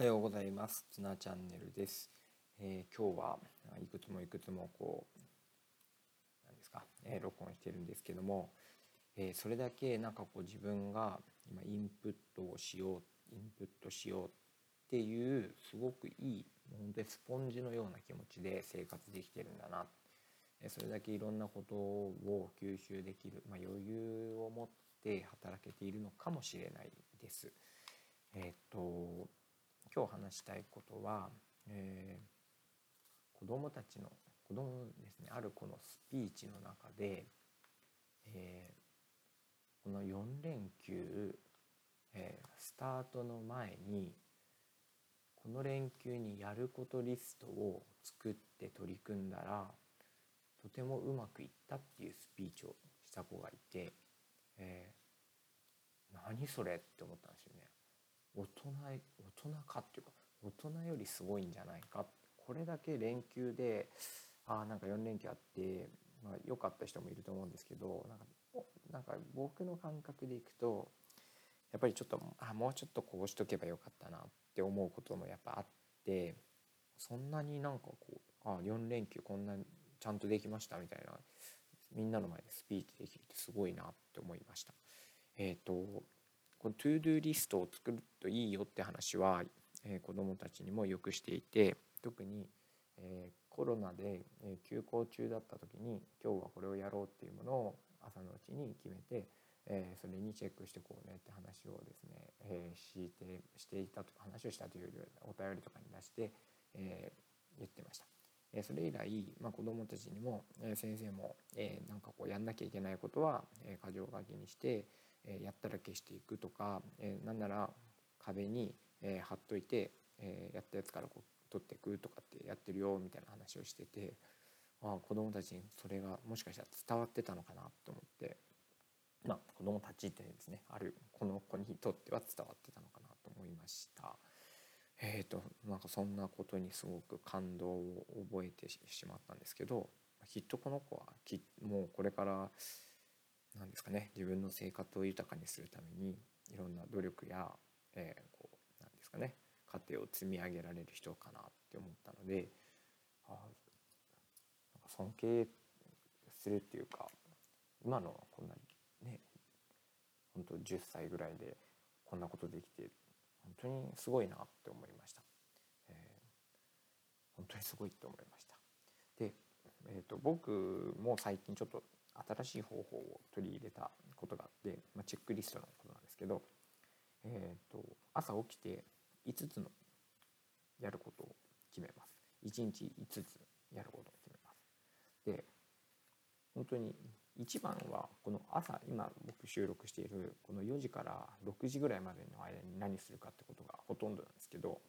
はようございます。つなチャンネルです。えー今日はいくつもいくつもこうなんですか、えー録音してるんですけども、えーそれだけなんかこう自分が今インプットをしようインプットしようっていうすごくいい本当にスポンジのような気持ちで生活できてるんだな。えそれだけいろんなことを吸収できる、まあ、余裕を持って働けているのかもしれないです。えっと今日話したいことは、えー子どもたちの子供ですねあるこのスピーチの中で、えーこの4連休、えースタートの前にこの連休にやることリストを作って取り組んだらとてもうまくいったっていうスピーチをした子がいて、えー何それって思ったんですよね。大人大人かっていうか大人よりすごいんじゃないかこれだけ連休であーなんか4連休あって、まあ、良かった人もいると思うんですけどなんかなんか僕の感覚でいくとやっぱりちょっとあもうちょっとこうしとけばよかったなって思うこともやっぱあってそんなになんかこうあ4連休こんなちゃんとできましたみたいなみんなの前でスピーチできるってすごいなって思いました。えー、とこの ToDo リストを作るといいよって話は、えー子どもたちにもよくしていて特に、えーコロナで、休校中だった時に今日はこれをやろうっていうものを朝のうちに決めて、えーそれにチェックしてこうねって話をですね、えーしてしていたと話をしたというよりお便りとかに出して、えー言ってました。それ以来、まあ、子どもたちにも、えー先生も、えーなんかこうやんなきゃいけないことは、えー箇条書きにして、えやったら消していくとか、えーなんなら壁に、え貼っといて、えやったやつからこう取っていくとかってやってるよみたいな話をしててああ子どもたちにそれがもしかしたら伝わってたのかなと思ってまあ子どもたちってですねあるこの子にとっては伝わってたのかなと思いました。えー、となんかそんなことにすごく感動を覚えてししまったんですけどきっとこの子はきもうこれからなんですかね自分の生活を豊かにするためにいろんな努力や、えーこうなんですかね家庭を積み上げられる人かなって思ったのであなんか尊敬するっていうか今のこんなにね本当10歳ぐらいでこんなことできて本当にすごいなって思いました。えー本当にすごいと思いました。で、えー、と僕も最近ちょっと新しい方法を取り入れたことがあって、まあ、チェックリストのことなんですけど、えー、と朝起きて5つのやることを決めます。1日5つやることを決めます。で本当に一番はこの朝今僕収録しているこの4時から6時ぐらいまでの間に何するかってことがほとんどなんですけど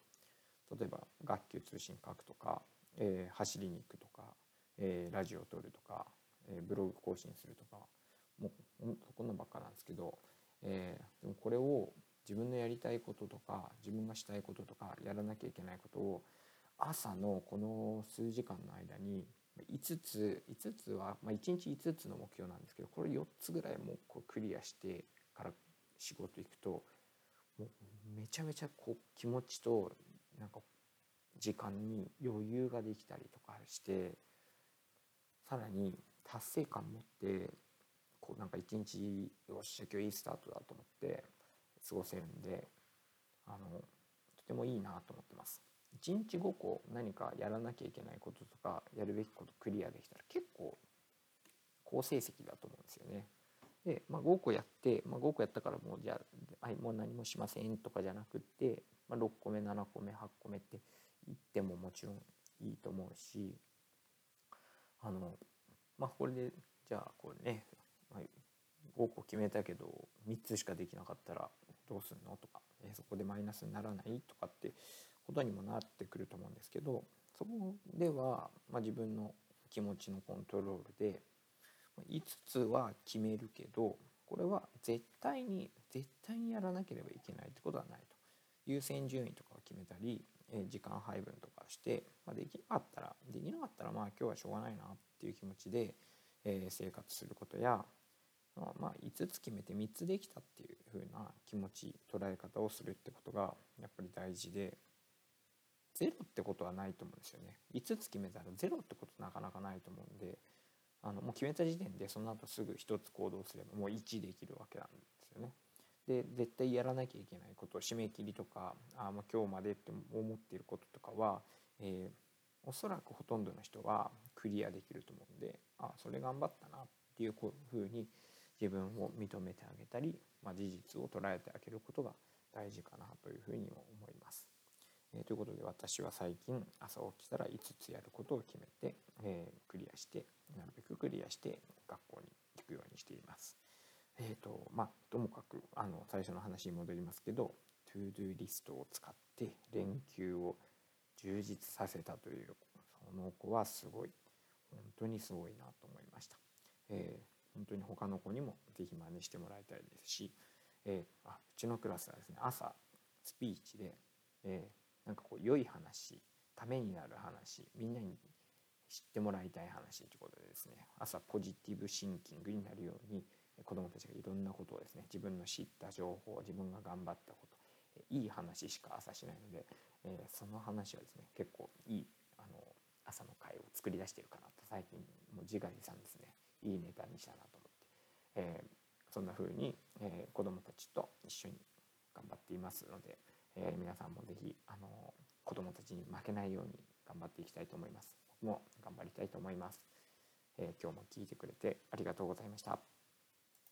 例えば学級通信書くとか、えー走りに行くとか、えーラジオを撮るとか、えブログ更新するとかもうほんとこんばっかなんですけど、えーでもこれを自分のやりたいこととか自分がしたいこととかやらなきゃいけないことを朝のこの数時間の間に5つ5つは、まあ、1日5つの目標なんですけどこれ4つぐらいもうこうクリアしてから仕事行くともうめちゃめちゃこう気持ちとなんか時間に余裕ができたりとかしてさらに達成感持ってこうなんか一日よっしゃ今日いいスタートだと思って過ごせるんであのとてもいいなと思ってます。1日5個何かやらなきゃいけないこととかやるべきことクリアできたら結構好成績だと思うんですよね。で、まあ、5個やって、まあ、5個やったからもうじゃあ、はい、もう何もしませんとかじゃなくって、まあ、6個目7個目8個目って言ってももちろんいいと思うしあのまあこれでじゃあこれね、まあ、5個決めたけど3つしかできなかったらどうすんの？とか、えそこでマイナスにならない？とかってことにもなってくると思うんですけどそこでは、まあ、自分の気持ちのコントロールで5つは決めるけどこれは絶対に絶対にやらなければいけないってことはないと。優先順位とかを決めたり、時間配分とかして、まあ、できなかったらできなかったらまあ今日はしょうがないなっていう気持ちで、え生活することやまあまあ5つ決めて3つできたっていう風な気持ち捉え方をするってことがやっぱり大事でゼロってことはないと思うんですよね5つ決めたらゼロってことなかなかないと思うんであのもう決めた時点でその後すぐ1つ行動すればもう1できるわけなんですよね。で絶対やらなきゃいけないこと締め切りとかあもう今日までって思っていることとかは、えー、おそらくほとんどの人はクリアできると思うんであそれ頑張ったなっていうふうに自分を認めてあげたり、まあ、事実を捉えてあげることが大事かなというふうにも思います。えー、ということで私は最近朝起きたら5つやることを決めて、えー、クリアしてなるべくクリアして学校に行くようにしています。えーとまあ、ともかくあの最初の話に戻りますけど ToDo リストを使って連休を充実させたというその子はすごい本当にすごいなと思いました。えー、本当に他の子にも是非真似してもらいたいですし、えー、あうちのクラスはですね朝スピーチで、えー、なんかこう良い話ためになる話みんなに知ってもらいたい話ということでですね朝ポジティブシンキングになるように子どもたちがいろんなことをですね自分の知った情報自分が頑張ったこといい話しか朝しないので、えー、その話はですね結構いいあの朝の会を作り出してるかなと最近もう自画自賛ですねいいネタにしたなと思って、えー、そんな風に、えー、子どもたちと一緒に頑張っていますので、えー、皆さんも是非あの子どもたちに負けないように頑張っていきたいと思います。僕も頑張りたいと思います。え今日も聞いてくれてありがとうございました。